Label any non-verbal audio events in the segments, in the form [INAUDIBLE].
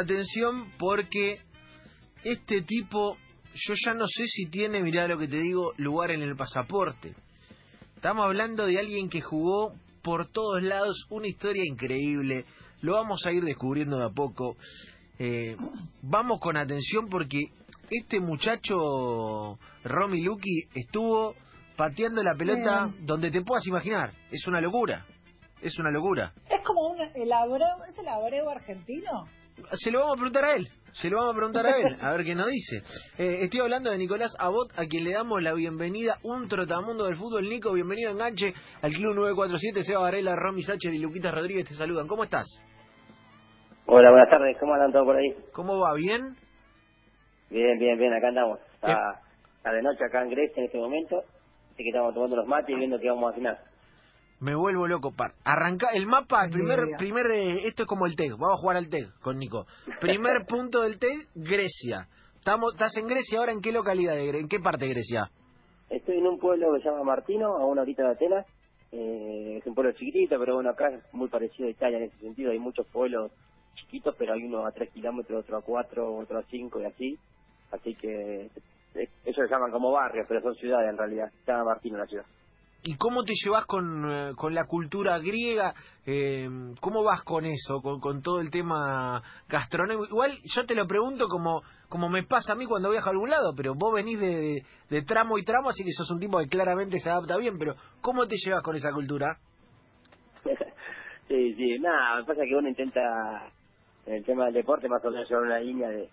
atención porque este tipo, yo ya no sé si tiene, mirá lo que te digo, lugar en el pasaporte. Estamos hablando de alguien que jugó por todos lados, una historia increíble. Lo vamos a ir descubriendo de a poco. Eh, vamos con atención porque este muchacho, Romy Lucky, estuvo pateando la pelota donde te puedas imaginar. Es una locura. Es una locura. Es como un, el abreu, ¿es el abreu argentino? Se lo vamos a preguntar a él. Se lo vamos a preguntar a él, a ver qué nos dice. Eh, estoy hablando de Nicolás Abot, a quien le damos la bienvenida, un trotamundo del fútbol. Nico, bienvenido Enganche al Club 947. Seba Varela, Romy Sacher y Luquita Rodríguez te saludan. ¿Cómo estás? Hola, buenas tardes. ¿Cómo andan todos por ahí? ¿Cómo va? ¿Bien? Bien, bien, bien. Acá andamos. Está, está de noche acá en Grecia en este momento. Así que estamos tomando los mates y viendo qué vamos a cenar. Me vuelvo loco, par. Arranca el mapa, el primer, primer, eh, esto es como el TEG, vamos a jugar al TEG con Nico. Primer [LAUGHS] punto del TEG, Grecia. Estamos, ¿Estás en Grecia ahora? ¿En qué localidad? De, ¿En qué parte de Grecia? Estoy en un pueblo que se llama Martino, a una horita de Atenas. Eh, es un pueblo chiquitito, pero bueno, acá es muy parecido a Italia en ese sentido. Hay muchos pueblos chiquitos, pero hay uno a tres kilómetros, otro a cuatro, otro a cinco y así. Así que eh, ellos se llaman como barrios, pero son ciudades en realidad. Se llama Martino la ciudad. ¿Y cómo te llevas con, eh, con la cultura griega? Eh, ¿Cómo vas con eso, con, con, todo el tema gastronómico? Igual yo te lo pregunto como, como me pasa a mí cuando viajo a algún lado, pero vos venís de, de, tramo y tramo, así que sos un tipo que claramente se adapta bien, pero ¿cómo te llevas con esa cultura? [LAUGHS] sí, sí, nada, me pasa que uno intenta, en el tema del deporte, más o menos llevar una línea de,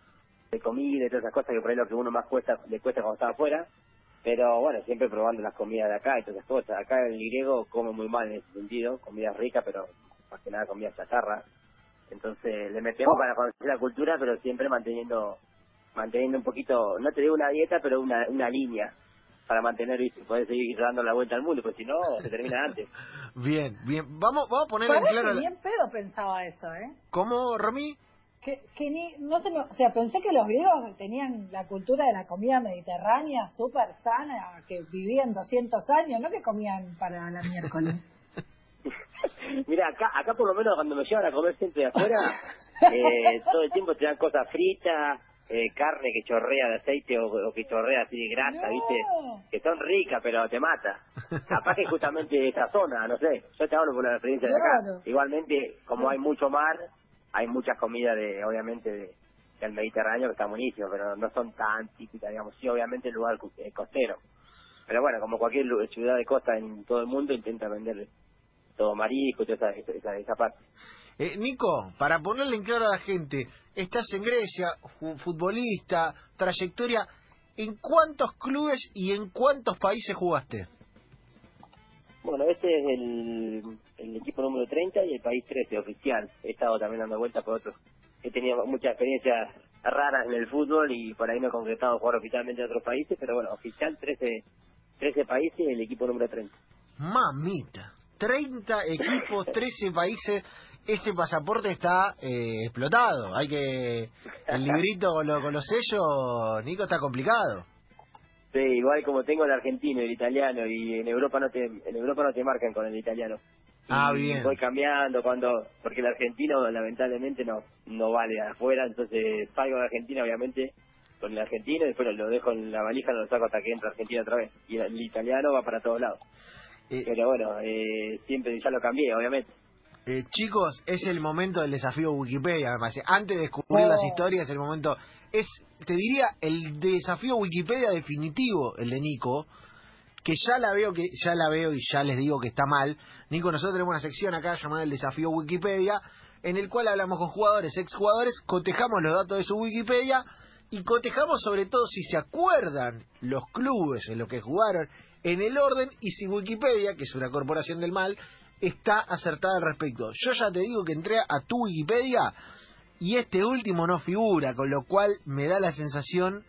de comida y todas esas cosas que por ahí lo que uno más cuesta, le cuesta cuando está afuera pero bueno, siempre probando las comidas de acá y todas esas cosas. Acá el griego come muy mal en ese sentido, comida rica, pero más que nada comida chatarra. Entonces le metemos para conocer la cultura, pero siempre manteniendo manteniendo un poquito, no te digo una dieta, pero una, una línea para mantener y poder seguir dando la vuelta al mundo, pues si no, se termina antes. [LAUGHS] bien, bien. Vamos, vamos a poner en claro... bien pedo pensaba eso, ¿eh? ¿Cómo, Romy? Que, que ni, no se o sea, pensé que los griegos tenían la cultura de la comida mediterránea súper sana, que vivían 200 años, no que comían para la miércoles. [LAUGHS] Mira, acá, acá por lo menos cuando me llevan a comer siempre de afuera, [LAUGHS] eh, todo el tiempo te dan cosas fritas, eh, carne que chorrea de aceite o, que chorrea así de grasa, ¿viste? Que son ricas, pero te mata. Capaz que justamente esa zona, no sé, yo te hablo por la experiencia de acá. Igualmente, como hay mucho mar, hay muchas comidas de, obviamente, de, del Mediterráneo que están buenísimas, pero no son tan típicas, digamos, sí, obviamente el lugar eh, costero. Pero bueno, como cualquier ciudad de costa en todo el mundo, intenta vender todo marisco toda esa, esa, esa parte. Eh, Nico, para ponerle en claro a la gente, estás en Grecia, futbolista, trayectoria, ¿en cuántos clubes y en cuántos países jugaste? Bueno, este es el, el equipo número 30 y el país 13 oficial. He estado también dando vueltas por otros. He tenido muchas experiencias raras en el fútbol y por ahí no he concretado jugar oficialmente en otros países, pero bueno, oficial 13, 13 países y el equipo número 30. Mamita, 30 equipos, [LAUGHS] 13 países, ese pasaporte está eh, explotado. Hay que. El librito con, con los sellos, Nico, está complicado. Sí, igual como tengo el argentino y el italiano y en Europa no te en Europa no te marcan con el italiano. Ah, bien. Voy cambiando cuando porque el argentino lamentablemente no no vale afuera, entonces salgo de Argentina obviamente con el argentino y después lo dejo en la valija, lo saco hasta que entra Argentina otra vez. Y el italiano va para todos lados. Eh, Pero bueno, eh, siempre ya lo cambié, obviamente. Eh, chicos, es el momento del desafío Wikipedia, me Antes de descubrir las historias, el momento es, te diría, el desafío Wikipedia definitivo, el de Nico, que ya la veo que ya la veo y ya les digo que está mal. Nico, nosotros tenemos una sección acá llamada el desafío Wikipedia, en el cual hablamos con jugadores, exjugadores, cotejamos los datos de su Wikipedia y cotejamos sobre todo si se acuerdan los clubes en los que jugaron en el orden y si Wikipedia, que es una corporación del mal, está acertada al respecto. Yo ya te digo que entré a tu Wikipedia y este último no figura, con lo cual me da la sensación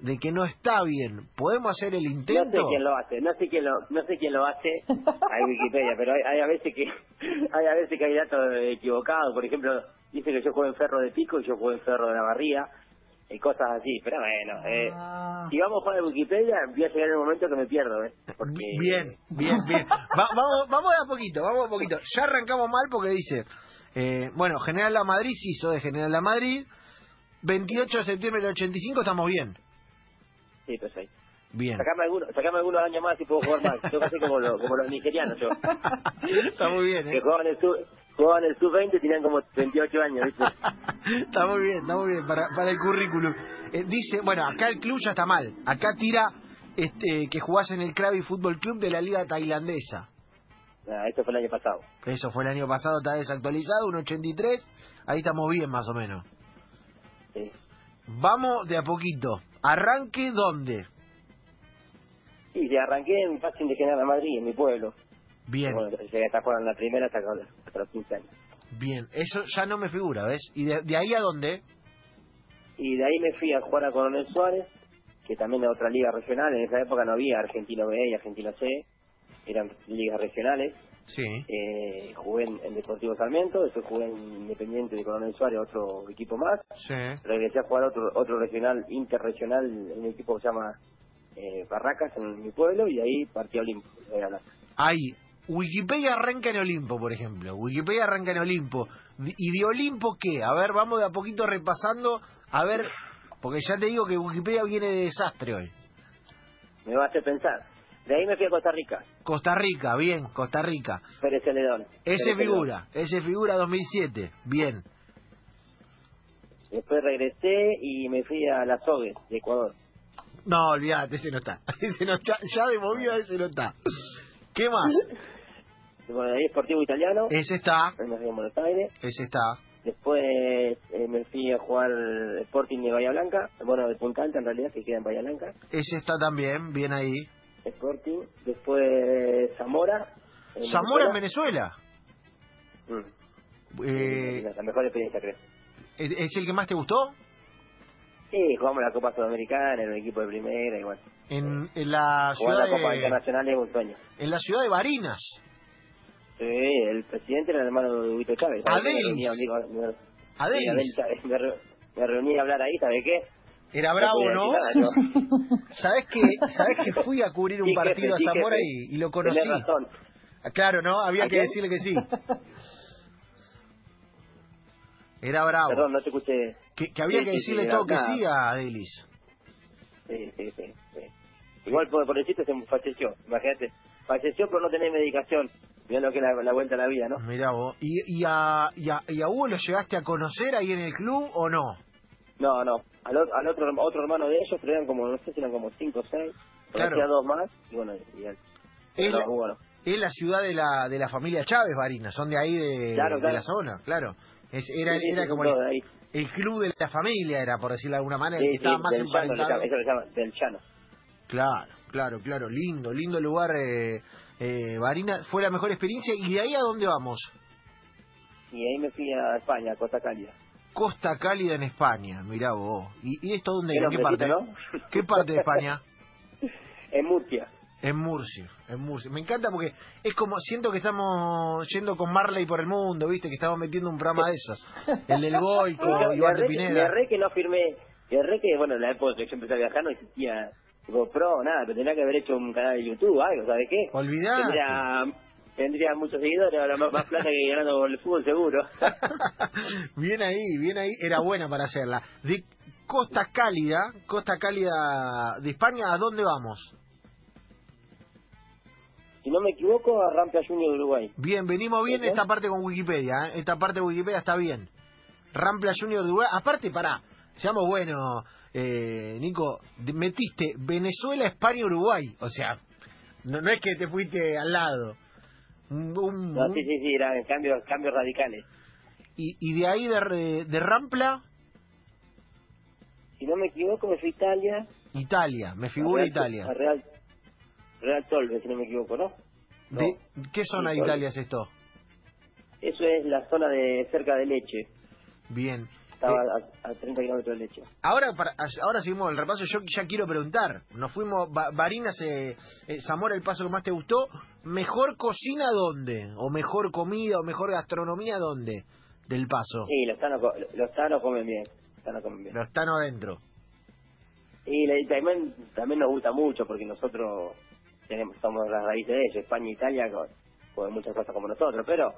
de que no está bien. ¿Podemos hacer el intento? No sé quién lo hace, no sé quién lo, no sé quién lo hace a Wikipedia, pero hay, a veces que hay a veces que hay datos equivocados. Por ejemplo, dice que yo juego en Ferro de Pico y yo juego en Ferro de la Barría y cosas así. Pero bueno, eh, ah. si vamos a jugar Wikipedia, voy a llegar el momento que me pierdo, ¿eh? Porque... Bien, bien, bien. vamos, vamos de a poquito, vamos a poquito. Ya arrancamos mal porque dice Eh, bueno, General La Madrid, sí, soy de General La Madrid. 28 de septiembre del 85, estamos bien. Sí, perfecto. Bien. Sacame alguno, sacame algunos años más y puedo jugar más. Yo casi como, lo- como los nigerianos, yo. [LAUGHS] Está muy bien, Que ¿eh? jugaban el sub, jugaban el sub-20 tenían como 28 años, ¿viste? [LAUGHS] Está muy bien, está muy bien para, para el currículum. Eh, dice, bueno, acá el club ya está mal. Acá tira este, que jugás en el Krabi Fútbol Club de la liga tailandesa. Ah, esto fue el año pasado. Eso fue el año pasado, está desactualizado, un 83. Ahí estamos bien, más o menos. Sí. Vamos de a poquito. Arranque dónde? Y de arranqué en Racing de General Madrid, en mi pueblo. Bien, Bueno, llegué hasta jugar en la primera hasta, hasta los 15 años. bien. Eso ya no me figura, ¿ves? ¿Y de, de ahí a dónde? Y de ahí me fui a jugar a Coronel Suárez, que también era otra liga regional. En esa época no había Argentino B y Argentino C, eran ligas regionales. Sí. Eh, jugué en, en Deportivo Sarmiento, después jugué en Independiente de Coronel Suárez, otro equipo más. Sí. Regresé a jugar otro otro regional, interregional, en un equipo que se llama eh, Barracas, en mi pueblo, y ahí partí a Olimpo. Galán. Ahí. Wikipedia arranca en Olimpo, por ejemplo. Wikipedia arranca en Olimpo. ¿Y de Olimpo qué? A ver, vamos de a poquito repasando. A ver, porque ya te digo que Wikipedia viene de desastre hoy. Me va a hacer pensar. De ahí me fui a Costa Rica, Costa Rica, bien, Costa Rica. Pérez Celedón. Ese figura, ese figura 2007. Bien. Después regresé y me fui a la Sogue, de Ecuador. No, olvídate, ese no está. [LAUGHS] Ese no está. Ya de movida ese no está. ¿Qué más? [LAUGHS] Bueno, ahí Sportivo Italiano, Ese está, me fui a Buenos Aires. ese está. Después eh, me fui a jugar Sporting de Bahía Blanca, bueno, de Punta Alta en realidad, que queda en Bahía Blanca. Ese está también, bien ahí. Sporting. Después Zamora. en Zamora en Venezuela. Mm. Eh, La mejor experiencia, creo. ¿Es el que más te gustó? Sí, jugamos la Copa Sudamericana en el equipo de primera, igual. En, en la ciudad la Copa de, Internacional es un sueño. en la ciudad de Barinas. Sí, el presidente era el hermano de Huito Chávez. ¿sabes? Adelis. Me reuní a hablar- me- reuní a hablar ahí, ¿sabe qué? Era bravo, ¿no? ¿Sabes que, ¿Sabes que fui a cubrir un partido a Zamora y, y lo conocí? Razón. Ah, Claro, ¿no? Había ¿A que decirle que sí. Era bravo. Perdón, no te escuché. Que, que había Sí, que decirle sí, todo que nada. sí a Adelis. Sí, sí, sí. sí. Igual por, por el chiste se falleció, imagínate. Falleció por no tener medicación. Mirá lo que es la, la vuelta a la vida, ¿no? Mirá vos. ¿Y, y, a, y, a, ¿Y a Hugo lo llegaste a conocer ahí en el club o no? No, no. Al, otro otro hermano de ellos, pero eran como, no sé si eran como cinco o seis. Claro. Conocía dos más, y bueno, y él. Es No, la, Hugo no. es la ciudad de la, de la familia Chávez, Barinas. Son de ahí de, Claro, de claro. la zona, claro. Es, era Sí, sí, era como el, de ahí. el club de la familia, era por decirlo de alguna manera, Sí, el que estaba más del emparentado. eso lo llaman, del llano. Claro, claro, claro. Lindo, lindo lugar, eh, eh, Barinas. Fue la mejor experiencia. ¿Y de ahí a dónde vamos? Y ahí me fui a España, a Costa Cálida. Costa Cálida en España, mirá vos. ¿Y, y esto dónde? ¿En qué parte? ¿no? ¿Qué parte de España? [LAUGHS] en Murcia. En Murcia, en Murcia. Me encanta porque es como, siento que estamos yendo con Marley por el mundo, ¿viste? Que estamos metiendo un programa de esos. El del Goico, me, Iván de erré, me Pineda. erré que no firmé. Me erré que, bueno, en la época que yo empecé a viajar no existía GoPro, nada, pero tenía que haber hecho un canal de YouTube, algo, ¿sabes qué? Olvidate. Tendría, muchos seguidores, ahora más, más plata que ganando con el fútbol seguro. [LAUGHS] bien ahí, bien ahí. Era buena para hacerla. De Costa Cálida, Costa Cálida de España, ¿a dónde vamos? si no me equivoco, a Rampla Junior de Uruguay. Bien, venimos bien esta parte con Wikipedia, ¿eh? Esta parte de Wikipedia está bien. Rampla Junior de Uruguay. Aparte, pará, seamos buenos, eh, Nico, metiste Venezuela, España, Uruguay. O sea, no, no es que te fuiste al lado. No, sí, sí, sí, eran cambios, cambios radicales. y, y de ahí de, de Rampla, Si no me equivoco, me fui a Italia. Italia. Me figura a Real- Italia. A Real, Real Tolve, si no me equivoco, ¿no? No. De- ¿Qué zona de Italia es esto? Eso es la zona de cerca de Leche. Bien. Estaba a, a 30 kilómetros de Leche. Ahora para, ahora seguimos el repaso. Yo ya quiero preguntar. Nos fuimos, Ba- Barinas, eh, eh, Zamora, el paso que más te gustó. ¿Mejor cocina dónde? ¿O mejor comida o mejor gastronomía dónde? Del paso. Sí, los tanos, los tanos comen bien. Los tanos comen bien. Los están adentro. Y la- y también, también nos gusta mucho porque nosotros tenemos somos las raíces de ellos, España e Italia, con muchas cosas como nosotros, pero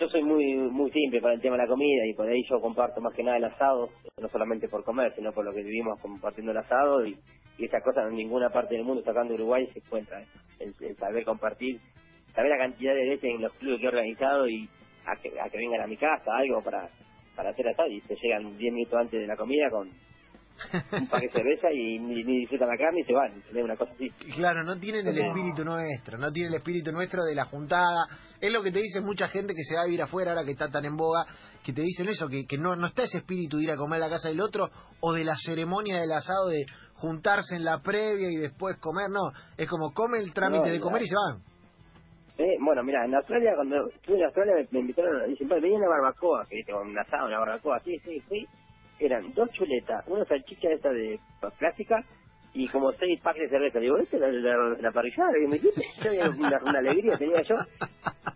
yo soy muy muy simple para el tema de la comida y por ahí yo comparto más que nada el asado, no solamente por comer, sino por lo que vivimos compartiendo el asado y, y esas cosas en ninguna parte del mundo, sacando Uruguay, se encuentra. El, el saber compartir, saber la cantidad de veces en los clubes que he organizado y a que, a que vengan a mi casa, algo para, para hacer asado y se llegan 10 minutos antes de la comida con [LAUGHS] un par de cerveza y ni, ni disfrutan la carne y se van, ¿entendés? Una cosa así. Claro, no tienen el espíritu nuestro, no tienen el espíritu nuestro de la juntada. Es lo que te dice mucha gente que se va a vivir afuera ahora que está tan en boga, que te dicen eso, que, que no, no está ese espíritu de ir a comer a la casa del otro o de la ceremonia del asado de juntarse en la previa y después comer, no, es como come el trámite No, de comer y se van. Eh, bueno, mira, en Australia, cuando estuve en Australia, me, me invitaron, dicen, "Padre, venía una barbacoa, que viste, un asado, una barbacoa, sí, sí, fui. Eran dos chuletas, una salchicha esta de plástica y como seis packs de cerveza. Digo, ¿esta es la, la, la parrillada me dijiste? Yo, Una, alegría tenía yo.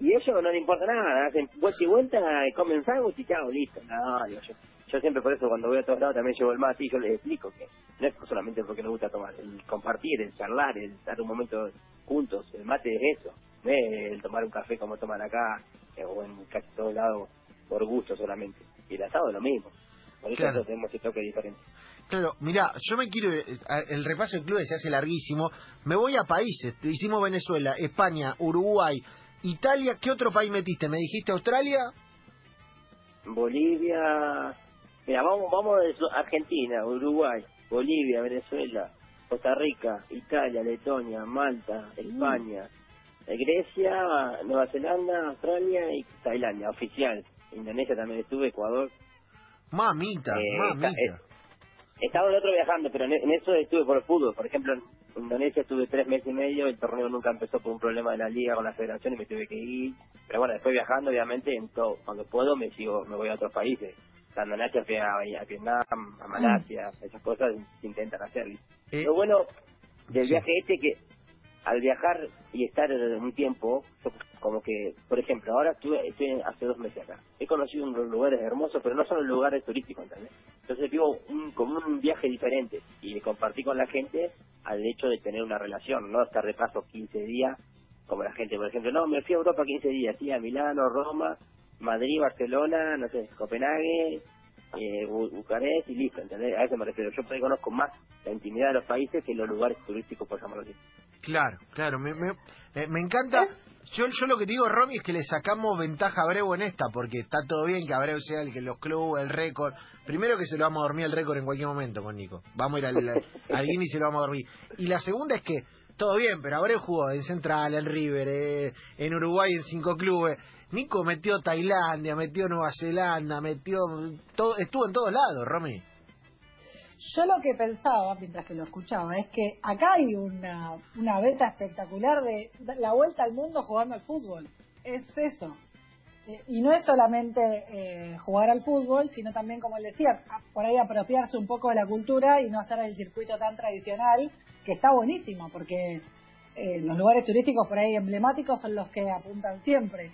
Y ellos no le importa nada, hacen vuelta y vuelta, comen sándwich y chao, listo. No, digo yo. Yo siempre por eso cuando voy a todos lados también llevo el mate y yo les explico que no es solamente porque nos gusta tomar, el compartir, el charlar, el estar un momento juntos, el mate es eso, es el tomar un café como toman acá eh, o en casi todos lados por gusto solamente. Y el asado es lo mismo, por eso Claro. tenemos ese toque diferente. Claro, mira, yo me quiero, eh, el repaso del club se hace larguísimo, me voy a países, hicimos Venezuela, España, Uruguay, Italia, ¿qué otro país metiste? ¿Me dijiste Australia? Bolivia, mira, vamos, vamos de Argentina, Uruguay, Bolivia, Venezuela, Costa Rica, Italia, Letonia, Malta, España, eh, Grecia, Nueva Zelanda, Australia y Tailandia, oficial. Indonesia también estuve, Ecuador. Mamita, Eh, mamita. Estaba el otro viajando, pero en, en eso estuve por el fútbol. Por ejemplo, en Indonesia estuve tres meses y medio, el torneo nunca empezó por un problema de la liga con la federación y me tuve que ir. Pero bueno, después viajando, obviamente, en todo, cuando puedo me sigo, me voy a otros países. En Asia fui a, a Vietnam, a Malasia, esas cosas se intentan hacer. Eh, Lo bueno del sí. viaje este que al viajar y estar un tiempo, como que, por ejemplo, ahora estuve, estoy hace dos meses acá. He conocido unos lugares hermosos, pero no son lugares turísticos, ¿entendés? Entonces vivo un, como un viaje diferente y compartí con la gente al hecho de tener una relación, no estar de paso 15 días, como la gente, por ejemplo, no, me fui a Europa 15 días, sí, a Milano, Roma, Madrid, Barcelona, no sé, Copenhague, eh, Bu- Bucarest y listo, ¿entendés? A eso me refiero. Yo conozco más la intimidad de los países que los lugares turísticos, por llamarlo así. Claro, claro, me, me, eh, me encanta. Yo, yo lo que digo, Romy, es que le sacamos ventaja a Abreu en esta, porque está todo bien que Abreu sea el que los clubes, el récord. Primero que se lo vamos a dormir el récord en cualquier momento con Nico. Vamos a ir al, al [LAUGHS] Guinness y se lo vamos a dormir. Y la segunda es que, todo bien, pero Abreu jugó en Central, en River, eh, en Uruguay en cinco clubes. Nico metió Tailandia, metió Nueva Zelanda, metió... todo Estuvo en todos lados, Romy. Yo lo que pensaba mientras que lo escuchaba es que acá hay una, una beta espectacular de la vuelta al mundo jugando al fútbol. Es eso. Eh, y no es solamente eh, jugar al fútbol, sino también, como él decía, por ahí apropiarse un poco de la cultura y no hacer el circuito tan tradicional, que está buenísimo, porque eh, los lugares turísticos por ahí emblemáticos son los que apuntan siempre.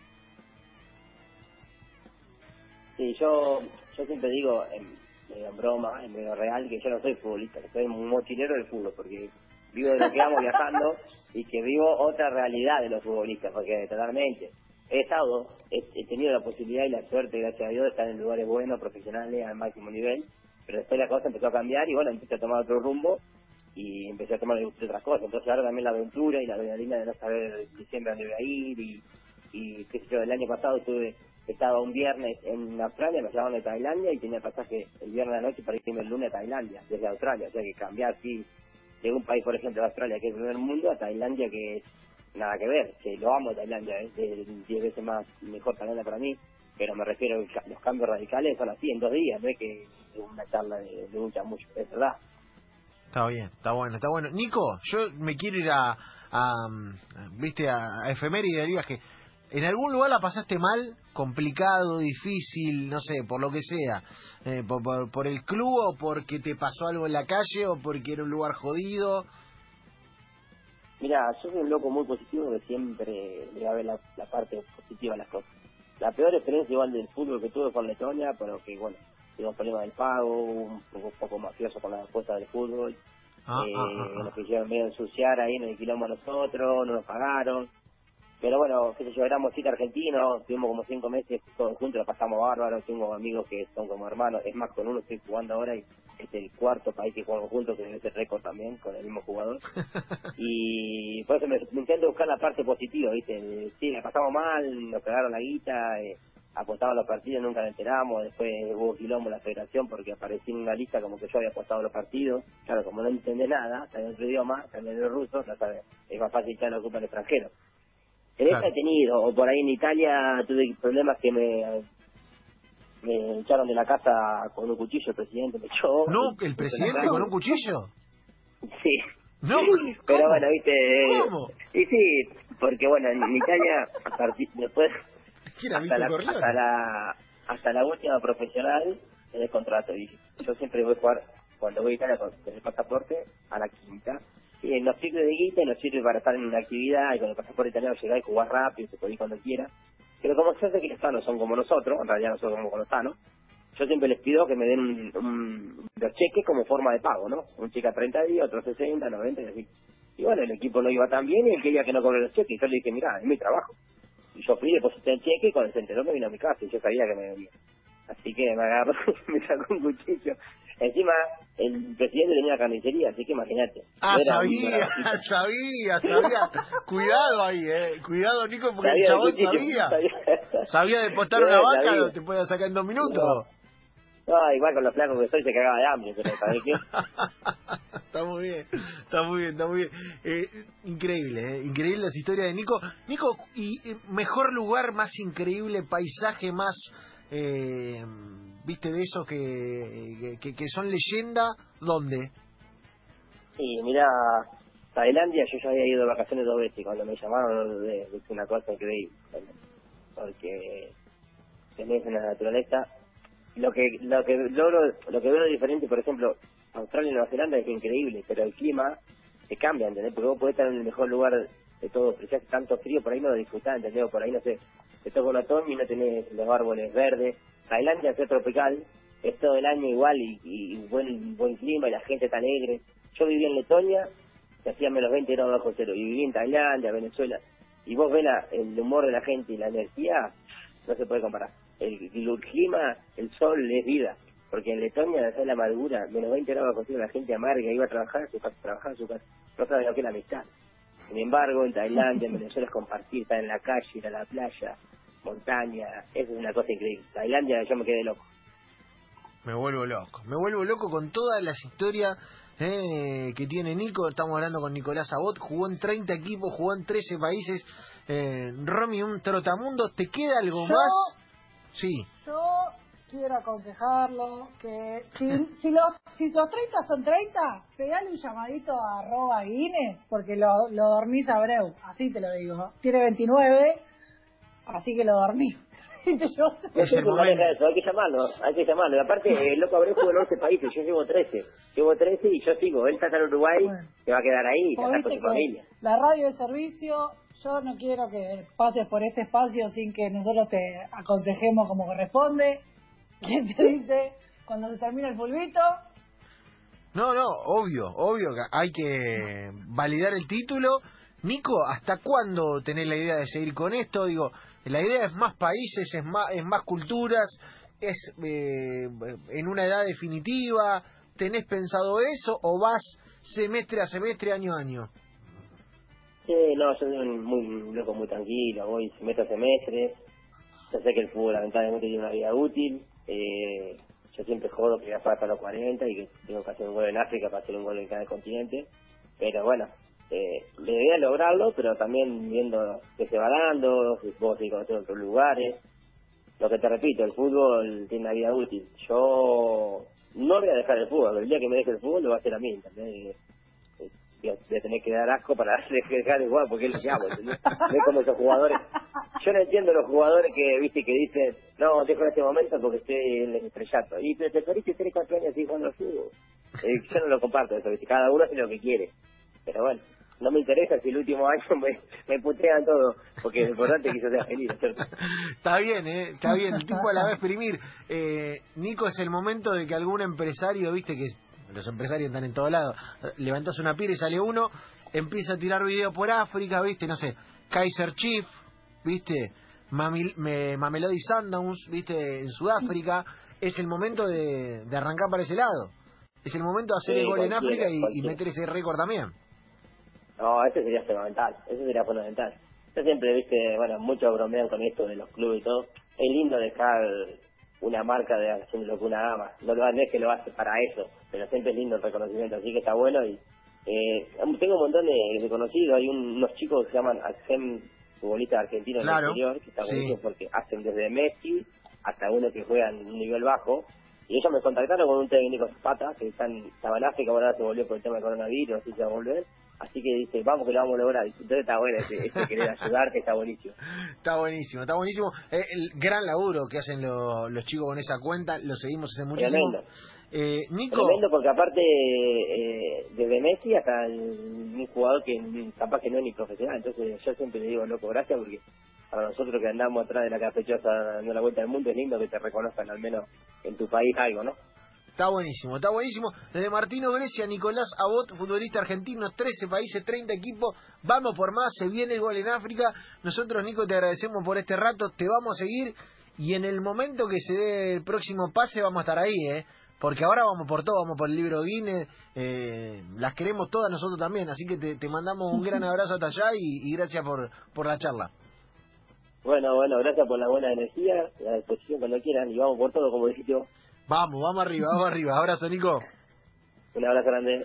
Sí, yo, yo siempre digo, en, medio en broma, en medio real, que yo no soy futbolista, que soy un mochilero del fútbol, porque vivo de lo que amo viajando y que vivo otra realidad de los futbolistas, porque totalmente. He estado, he, tenido la posibilidad y la suerte, gracias a Dios, de estar en lugares buenos, profesionales, al máximo nivel, pero después la cosa empezó a cambiar y bueno, empecé a tomar otro rumbo y empecé a tomar otras cosas. Entonces ahora también la aventura y la adrenalina de no saber a dónde voy a ir y, y qué sé yo, el año pasado estuve, estaba un viernes en Australia, me llamaban de Tailandia y tenía pasaje el viernes de la noche para irme el lunes a Tailandia, desde Australia, o sea que cambiar así de un país, por ejemplo, de Australia, que es el primer mundo, a Tailandia, que es nada que ver, que lo amo Tailandia, es de 10 veces más mejor Tailandia para mí, pero me refiero a los cambios radicales son así, en dos días, no es que una charla de, de un chamucho, es verdad. Está bien, está bueno, está bueno. Nico, yo me quiero ir a, a, mm, viste, a, a efeméride del viaje. ¿En algún lugar la pasaste mal, complicado, difícil, no sé, por lo que sea? Eh, por, por, por el club o porque te pasó algo en la calle o porque era un lugar jodido? Mira, yo soy un loco muy positivo que siempre le va a ver la, la parte positiva a las cosas. La peor experiencia igual del fútbol que tuve fue en Letonia, pero que bueno, tuvimos problemas del pago, un poco, un poco mafioso con las apuestas del fútbol, Ah, eh, ah, ah, ah. nos quisieron medio ensuciar ahí, nos alquilamos a nosotros, no nos pagaron. Pero bueno, qué sé yo, éramos siete argentinos, estuvimos como cinco meses todos juntos, lo pasamos bárbaro, tengo amigos que son como hermanos, es más, con uno estoy jugando ahora y es el cuarto país que jugamos juntos, que debe ser récord también, con el mismo jugador. [LAUGHS] y por eso me, intento buscar la parte positiva, ¿viste? Sí, la pasamos mal, nos pegaron la guita, eh, apostaba los partidos, nunca nos enteramos, después hubo quilombo en la federación porque aparecí en una lista como que yo había apostado los partidos, claro, como no entendé nada, está en otro idioma, también en el ruso, ya sabes, es más fácil echar la culpa al extranjero. En esta he tenido, o por ahí en Italia tuve problemas que me me echaron de la casa con un cuchillo, el presidente me echó. No, el presidente con un cuchillo. Sí. No, pero bueno, viste. ¿Cómo? Y sí, porque bueno, en Italia, después, ¿Quién era hasta la, hasta la hasta la última profesional en el contrato. Y yo siempre voy a jugar, cuando voy a Italia con con el pasaporte, a la quinta. Y nos sirve de guita y nos sirve para estar en una actividad y con el pasaporte italiano llegar y jugar rápido, se puede ir cuando quiera. Pero como se hace que los sanos son como nosotros, en realidad nosotros somos como los sanos, yo siempre les pido que me den un, un- los cheques como forma de pago, ¿no? Un cheque a 30 días, otro 60, 90 y así. Y bueno, el equipo no iba tan bien y él quería que no cobre los cheques. Y yo le dije, mira, es mi trabajo. Y yo fui, deposité el cheque y cuando se enteró me vino a mi casa y yo sabía que me venía. Así que me agarró y [LAUGHS] me sacó un cuchillo. Encima, el presidente tenía una carnicería, así que imagínate. Ah, sabía, [LAUGHS] sabía, sabía. Cuidado ahí, eh. Cuidado, Nico, porque Sabía el chabón cuchillo, sabía. [LAUGHS] sabía. Sabía de postar una vaca, sabía. te podía sacar en dos minutos. No, igual con los flacos que soy se cagaba de hambre, pero ¿sabes qué? está muy bien, está muy bien, está muy bien. Eh, increíble, eh, increíble las historias de Nico. Nico, y eh, mejor lugar, más increíble, paisaje más, eh, viste, de esos que, que, son leyenda, ¿dónde? Sí, mira, Tailandia yo ya había ido de vacaciones dos veces y cuando me llamaron de, una cosa increíble. Porque tenés una naturaleza. Lo que lo que logro, lo que veo diferente, por ejemplo, Australia y Nueva Zelanda es increíble, pero el clima se cambia, ¿entendés? Porque vos podés estar en el mejor lugar de todo, pero si hace tanto frío, por ahí no lo disfrutás, ¿entendés? Por ahí, no sé, te toca un otoño y no tenés los árboles verdes. Tailandia es tropical, es todo el año igual y, y buen buen clima y la gente está alegre. Yo viví en Letonia, que hacía menos 20 grados bajo cero, y viví en Tailandia, Venezuela, y vos ves la- el humor de la gente y la energía, no se puede comparar. El, el clima, el sol es vida, porque en Letonia es la amargura, menos 20 grados bajo cero, la gente amarga, iba a trabajar a su casa, trabajar a su casa, no sabe lo que es la amistad. Sin embargo, en Tailandia, en [LAUGHS] Venezuela es compartir, estar en la calle, ir a la playa, montaña, eso es una cosa increíble. Tailandia yo me quedé loco. Me vuelvo loco, me vuelvo loco con todas las historias eh, que tiene Nico. Estamos hablando con Nicolás Abot, jugó en 30 equipos, jugó en 13 países. Eh, Romy, un trotamundo, ¿te queda algo Yo- más? Sí. Yo quiero aconsejarlo que si, si, los, si los 30 son 30, pegale un llamadito a arroba Guinness porque lo, lo dormís a Breu, así te lo digo. Tiene 29, así que lo dormís. [LAUGHS] Y te llevas- Es el Hay [LAUGHS] que momento. eso, hay que llamarlo, hay que llamarlo. Y aparte, el loco Abreu jugó en 11 países, yo llevo 13. Llevo 13 y yo sigo. Él está en Uruguay, Bueno. se va a quedar ahí, está con su que familia. la radio de servicio, yo no quiero que pases por este espacio sin que nosotros te aconsejemos como corresponde. [LAUGHS] ¿Quién te dice cuando se termina el fulbito? No, no, obvio, obvio que hay que validar el título. Nico, ¿hasta cuándo tenés la idea de seguir con esto? Digo, la idea es más países, es más, es más culturas, es eh, en una edad definitiva. ¿Tenés pensado eso o vas semestre a semestre, año a año? Sí, no, soy un, muy, loco muy tranquilo, voy semestre a semestre. Yo sé que el fútbol lamentablemente tiene una vida útil. Eh, yo siempre jodo que ya falta los 40 y que tengo que hacer un gol en África para hacer un gol en cada continente. Pero bueno, eh, es lograrlo, pero también viendo que se va dando, si puedo seguir conociendo otros lugares. Lo que te repito, el fútbol tiene una vida útil. Yo no voy a dejar el fútbol, el día que me deje el fútbol lo va a hacer a mí, ¿entendés? Eh, Voy a, tener que dar asco para [LAUGHS] dejar de jugar porque es lo que hago, ¿entendés? Como esos jugadores. Yo no entiendo los jugadores que, viste, que dicen, no, dejo en este momento porque estoy en el estrellato. Y te perdiste 3, 4 años así jugando al fútbol. Eh, yo no lo comparto eso, cada uno hace lo que quiere. Pero bueno, no me interesa si el último [LAUGHS] año me, me putean todo, porque lo importante es que yo sea feliz. [LAUGHS] Está bien, ¿eh? Está bien. El tipo a la vez exprimir. Eh, Nico, es el momento de que algún empresario, viste que los empresarios están en todos lados, levantás una pira y sale uno, empieza a tirar video por África, viste, no sé, Kaiser Chief, ¿viste? Mamil, me, Mamelody Sundowns, ¿viste? En Sudáfrica. Es el momento de, de arrancar para ese lado. Es el momento de hacer Sí, el gol en África y, meter ese récord también. No, ese sería fundamental, eso sería fundamental. Yo siempre, viste, bueno, muchos bromean con esto de los clubes y todo. Es lindo dejar una marca de haciendo lo que una ama. No lo no es que lo hace para eso, pero siempre es lindo el reconocimiento, así que está bueno y eh, tengo un montón de, de conocidos, hay un- unos chicos que se llaman Axem, futbolistas argentinos Claro, en el exterior, que está sí. buenísimo porque hacen desde Messi hasta uno que juega en un nivel bajo. Y ellos me contactaron con un técnico Zapata, que está en, estaba en África, ahora se volvió por el tema del coronavirus, así se va a volver. Así que dice, vamos que lo vamos a lograr. Entonces está bueno ese, ese querer [LAUGHS] ayudarte, está buenísimo. Está buenísimo, está buenísimo. Eh, el gran laburo que hacen lo- los chicos con esa cuenta, lo seguimos hace muchísimo. Tremendo. Eh, Nico, Tremendo porque aparte, eh, desde Messi hasta el- un jugador que capaz que no es ni profesional. Entonces yo siempre le digo, loco, gracias porque para nosotros que andamos atrás de la cafechosa dando la vuelta al mundo es lindo que te reconozcan al menos en tu país algo, ¿no? Está buenísimo, está buenísimo. Desde Martino Grecia, Nicolás Abot, futbolista argentino, 13 países, 30 equipos. Vamos por más, se viene el gol en África. Nosotros, Nico, te agradecemos por este rato, te vamos a seguir. Y en el momento que se dé el próximo pase, vamos a estar ahí, ¿eh? Porque ahora vamos por todo, vamos por el libro Guinness, eh, las queremos todas nosotros también, así que te, te mandamos un gran [LAUGHS] abrazo hasta allá y, y gracias por, por la charla. Bueno, bueno, gracias por la buena energía, la disposición cuando quieran y vamos por todo, como dijiste vos. Vamos, vamos arriba, vamos arriba. Abrazo, Nico. Un abrazo grande.